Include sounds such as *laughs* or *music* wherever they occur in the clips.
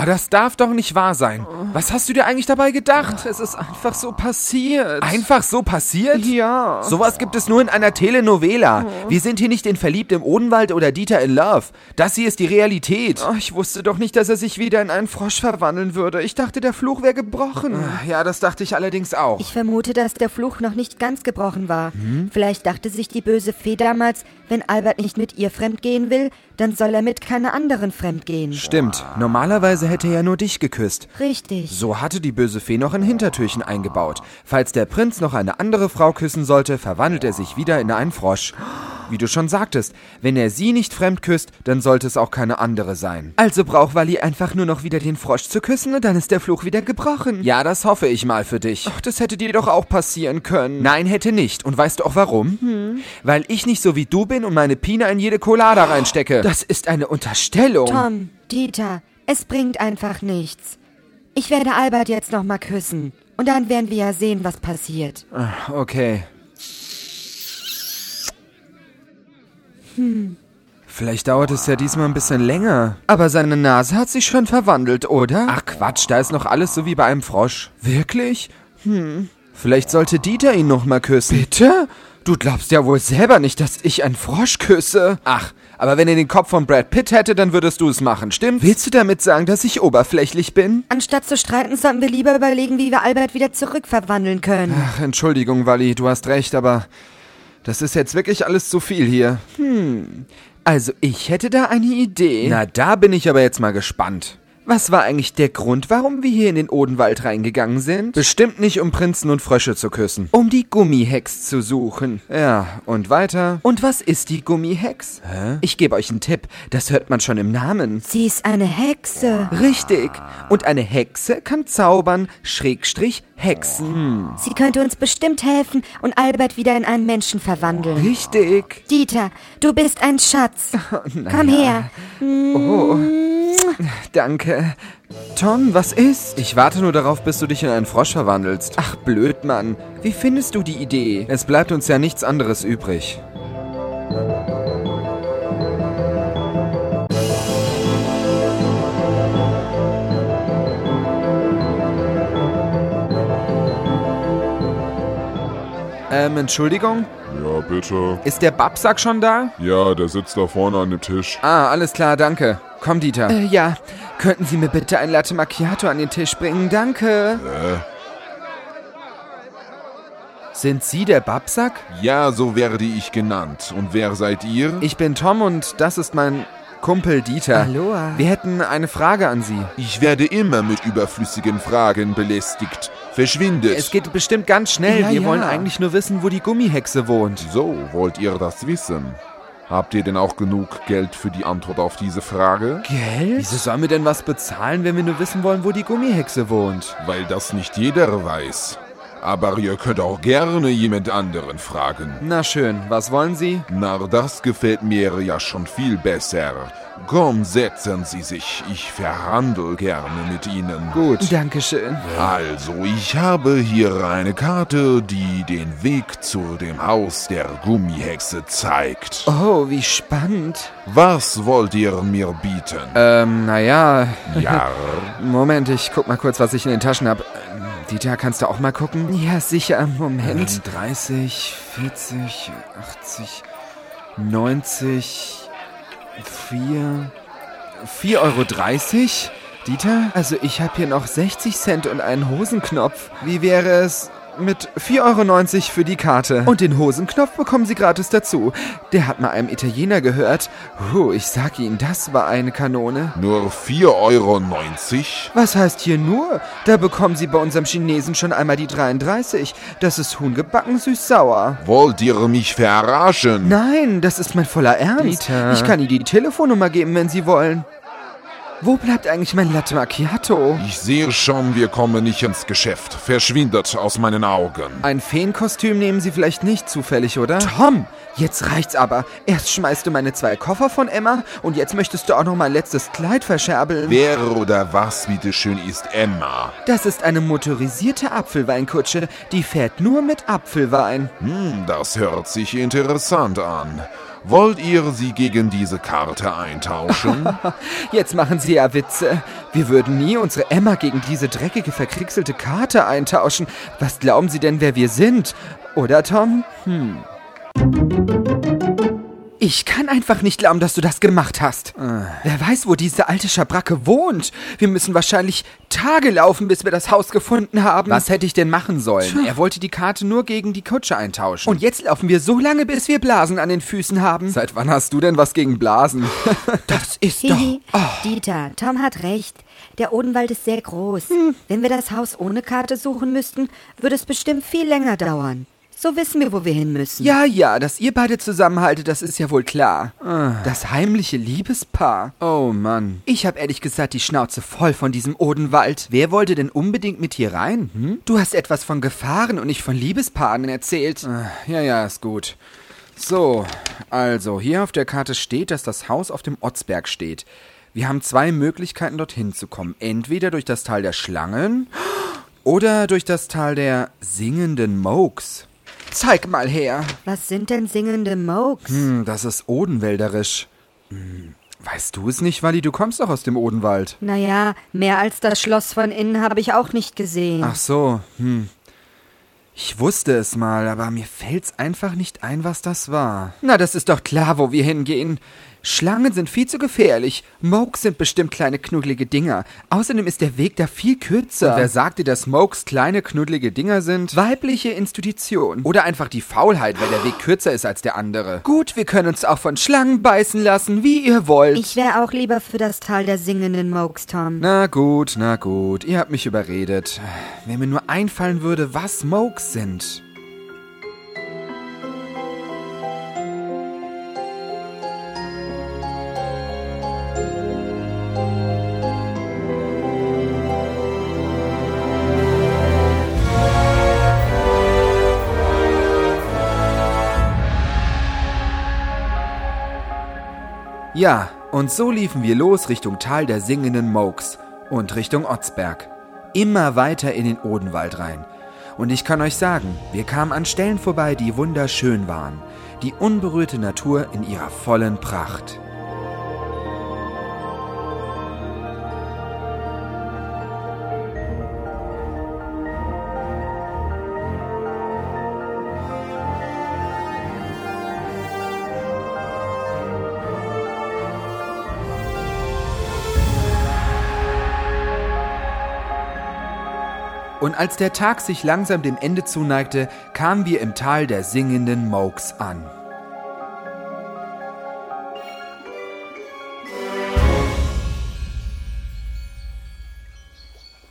Ah, das darf doch nicht wahr sein. Was hast du dir eigentlich dabei gedacht? Es ist einfach so passiert. Einfach so passiert? Ja. Sowas gibt es nur in einer Telenovela. Wir sind hier nicht in Verliebt im Odenwald oder Dieter in Love. Das hier ist die Realität. Oh, ich wusste doch nicht, dass er sich wieder in einen Frosch verwandeln würde. Ich dachte, der Fluch wäre gebrochen. Ja, das dachte ich allerdings auch. Ich vermute, dass der Fluch noch nicht ganz gebrochen war. Vielleicht dachte sich die böse Fee damals, wenn Albert nicht mit ihr fremdgehen will, dann soll er mit keiner anderen fremdgehen. Stimmt. Normalerweise hätte er ja nur dich geküsst. Richtig. So hatte die böse Fee noch ein Hintertürchen eingebaut. Falls der Prinz noch eine andere Frau küssen sollte, verwandelt er sich wieder in einen Frosch. Wie du schon sagtest, wenn er sie nicht fremd küsst, dann sollte es auch keine andere sein. Also braucht Wally einfach nur noch wieder den Frosch zu küssen und dann ist der Fluch wieder gebrochen. Ja, das hoffe ich mal für dich. Ach, das hätte dir doch auch passieren können. Nein, hätte nicht. Und weißt du auch warum? Weil ich nicht so wie du bin und meine Pina in jede Colada reinstecke. Das ist eine Unterstellung. Tom, Dieter, es bringt einfach nichts. Ich werde Albert jetzt noch mal küssen. Und dann werden wir ja sehen, was passiert. Okay. Vielleicht dauert es ja diesmal ein bisschen länger. Aber seine Nase hat sich schon verwandelt, oder? Ach Quatsch, da ist noch alles so wie bei einem Frosch. wirklich? Vielleicht sollte Dieter ihn noch mal küssen. Bitte? Du glaubst ja wohl selber nicht, dass ich einen Frosch küsse. Ach, aber wenn er den Kopf von Brad Pitt hätte, dann würdest du es machen, stimmt? Willst du damit sagen, dass ich oberflächlich bin? Anstatt zu streiten, sollten wir lieber überlegen, wie wir Albert wieder zurückverwandeln können. Ach, Entschuldigung, Wally, du hast recht, aber das ist jetzt wirklich alles zu viel hier. Also, ich hätte da eine Idee. Na, da bin ich aber jetzt mal gespannt. Was war eigentlich der Grund, warum wir hier in den Odenwald reingegangen sind? Bestimmt nicht, um Prinzen und Frösche zu küssen. Um die Gummihex zu suchen. Ja, und weiter? Und was ist die Gummihex? Hä? Ich gebe euch einen Tipp. Das hört man schon im Namen. Sie ist eine Hexe. Richtig. Und eine Hexe kann zaubern, Schrägstrich, hexen. Sie könnte uns bestimmt helfen und Albert wieder in einen Menschen verwandeln. Richtig. Dieter, du bist ein Schatz. *laughs* Komm her. Oh. Danke. Tom, was ist? Ich warte nur darauf, bis du dich in einen Frosch verwandelst. Ach, blöd, Mann. Wie findest du die Idee? Es bleibt uns ja nichts anderes übrig. Ähm, Entschuldigung? Ja, bitte. Ist der Babsack schon da? Ja, der sitzt da vorne an dem Tisch. Ah, alles klar, danke. Komm, Dieter. Äh, ja. Könnten Sie mir bitte ein Latte Macchiato an den Tisch bringen? Danke. Sind Sie der Babsack? Ja, so werde ich genannt. Und wer seid ihr? Ich bin Tom und das ist mein Kumpel Dieter. Aloha. Wir hätten eine Frage an Sie. Ich werde immer mit überflüssigen Fragen belästigt. Verschwindet. Es geht bestimmt ganz schnell. Ja, Wir ja. wollen eigentlich nur wissen, wo die Gummihexe wohnt. so, wollt ihr das wissen? Habt ihr denn auch genug Geld für die Antwort auf diese Frage? Geld? Wieso sollen wir denn was bezahlen, wenn wir nur wissen wollen, wo die Gummihexe wohnt? Weil das nicht jeder weiß. Aber ihr könnt auch gerne jemand anderen fragen. Na schön, was wollen Sie? Na, das gefällt mir ja schon viel besser. Komm, setzen Sie sich. Ich verhandle gerne mit Ihnen. Gut. Dankeschön. Also, ich habe hier eine Karte, die den Weg zu dem Haus der Gummihexe zeigt. Oh, wie spannend. Was wollt ihr mir bieten? Ähm, naja. Ja, *laughs* Moment, ich guck mal kurz, was ich in den Taschen hab. Dieter, kannst du auch mal gucken? Ja, sicher. Moment. Ähm, 30, 40, 80, 90, 4, 4,30 Euro? Dieter? Also, ich habe hier noch 60 Cent und einen Hosenknopf. Wie wäre es mit 4,90 Euro für die Karte? Und den Hosenknopf bekommen Sie gratis dazu. Der hat mal einem Italiener gehört. Huh, ich sag Ihnen, das war eine Kanone. nur 4,90 Euro? Was heißt hier nur? Da bekommen Sie bei unserem Chinesen schon einmal die 33. Das ist Huhn gebacken süß-sauer. Wollt ihr mich verarschen? Nein, das ist mein voller Ernst. Dieter. Ich kann Ihnen die Telefonnummer geben, wenn Sie wollen. Wo bleibt eigentlich mein Latte Macchiato? Ich sehe schon, wir kommen nicht ins Geschäft. Verschwindet aus meinen Augen. Ein Feenkostüm nehmen Sie vielleicht nicht zufällig, oder? Tom, Jetzt reicht's aber. Erst schmeißt du meine zwei Koffer von Emma und jetzt möchtest du auch noch mein letztes Kleid verscherbeln. Wer oder was bitteschön ist Emma? Das ist eine motorisierte Apfelweinkutsche. Die fährt nur mit Apfelwein. Hm, das hört sich interessant an. Wollt ihr sie gegen diese Karte eintauschen? *laughs* Jetzt machen Sie ja Witze. Wir würden nie unsere Emma gegen diese dreckige, verkrieselte Karte eintauschen. Was glauben Sie denn, wer wir sind? Oder, Tom? Hm. Ich kann einfach nicht glauben, dass du das gemacht hast. Wer weiß, wo diese alte Schabracke wohnt. Wir müssen wahrscheinlich Tage laufen, bis wir das Haus gefunden haben. Was hätte ich denn machen sollen? Er wollte die Karte nur gegen die Kutsche eintauschen. Und jetzt laufen wir so lange, bis wir Blasen an den Füßen haben. Seit wann hast du denn was gegen Blasen? *laughs* Das ist doch... Hihi, Dieter, Tom hat recht. Der Odenwald ist sehr groß. Wenn wir das Haus ohne Karte suchen müssten, würde es bestimmt viel länger dauern. So wissen wir, wo wir hin müssen. Ja, ja, dass ihr beide zusammenhaltet, das ist ja wohl klar. Das heimliche Liebespaar. oh Mann. Ich hab ehrlich gesagt die Schnauze voll von diesem Odenwald. Wer wollte denn unbedingt mit hier rein? Hm? Du hast etwas von Gefahren und nicht von Liebespaaren erzählt. Ja, ja, ist gut. So, also hier auf der Karte steht, dass das Haus auf dem Otzberg steht. Wir haben zwei Möglichkeiten, dorthin zu kommen. Entweder durch das Tal der Schlangen *gasps* oder durch das Tal der singenden Mokes. Zeig mal her. Was sind denn singende Mokes? Hm, das ist Odenwälderisch. Hm, weißt du es nicht, Wally? Du kommst doch aus dem Odenwald. Naja, mehr als das Schloss von innen habe ich auch nicht gesehen. Ach so, hm. Ich wusste es mal, aber mir fällt's einfach nicht ein, was das war. Na, das ist doch klar, wo wir hingehen. Schlangen sind viel zu gefährlich. Mokes sind bestimmt kleine knuddelige Dinger. Außerdem ist der Weg da viel kürzer. Und wer sagt dir, dass Mokes kleine, knuddelige Dinger sind? Weibliche Institution. Oder einfach die Faulheit, weil der Weg kürzer ist als der andere. Gut, wir können uns auch von Schlangen beißen lassen, wie ihr wollt. Ich wäre auch lieber für das Tal der singenden Mokes, Tom. Na gut, na gut, ihr habt mich überredet. Wenn mir nur einfallen würde, was Mokes sind. Ja, und so liefen wir los Richtung Tal der singenden Mokes und Richtung Otzberg. Immer weiter in den Odenwald rein. Und ich kann euch sagen, wir kamen an Stellen vorbei, die wunderschön waren. Die unberührte Natur in ihrer vollen Pracht. Und als der Tag sich langsam dem Ende zuneigte, kamen wir im Tal der singenden Mokes an.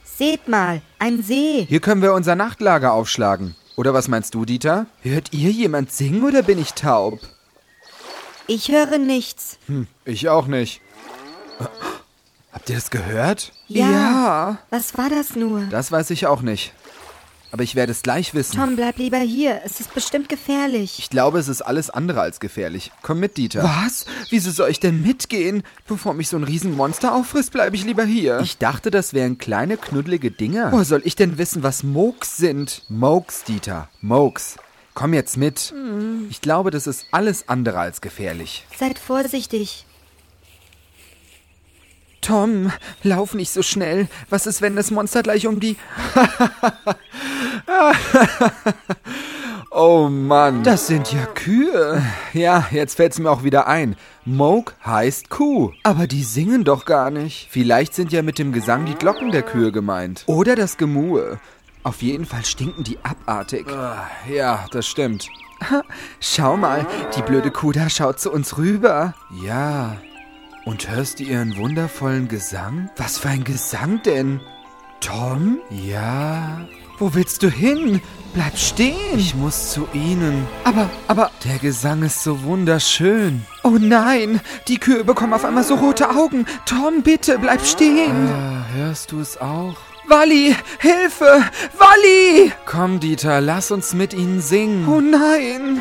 Seht mal, ein See. Hier können wir unser Nachtlager aufschlagen. Oder was meinst du, Dieter? Hört ihr jemand singen oder bin ich taub? Ich höre nichts. Hm, ich auch nicht. Habt ihr das gehört? Ja. Ja. Was war das nur? Das weiß ich auch nicht. Aber ich werde es gleich wissen. Tom, bleib lieber hier. Es ist bestimmt gefährlich. Ich glaube, es ist alles andere als gefährlich. Komm mit, Dieter. Was? Wieso soll ich denn mitgehen? Bevor mich so ein Riesenmonster auffrisst, bleibe ich lieber hier. Ich dachte, das wären kleine, knuddelige Dinger. Woher soll ich denn wissen, was Mokes sind? Mokes, Dieter. Mokes. Komm jetzt mit. Ich glaube, das ist alles andere als gefährlich. Seid vorsichtig. Tom, lauf nicht so schnell. Was ist, wenn das Monster gleich um die... *laughs* Oh Mann. Das sind ja Kühe. ja, jetzt fällt's mir auch wieder ein. Moke heißt Kuh. Aber die singen doch gar nicht. Vielleicht sind ja mit dem Gesang die Glocken der Kühe gemeint. Oder das Gemurre. Auf jeden Fall stinken die abartig. Ah, Ja, das stimmt. Schau mal, die blöde Kuh da schaut zu uns rüber. Ja. Und hörst du ihren wundervollen Gesang? Was für ein Gesang denn? Tom? Ja. Wo willst du hin? Bleib stehen. Ich muss zu ihnen. aber, aber, Der Gesang ist so wunderschön. oh nein, die Kühe bekommen auf einmal so rote Augen. Tom, bitte, bleib stehen. Ah, hörst du es auch? Walli, Hilfe! Walli! Komm, Dieter, lass uns mit ihnen singen. Oh nein!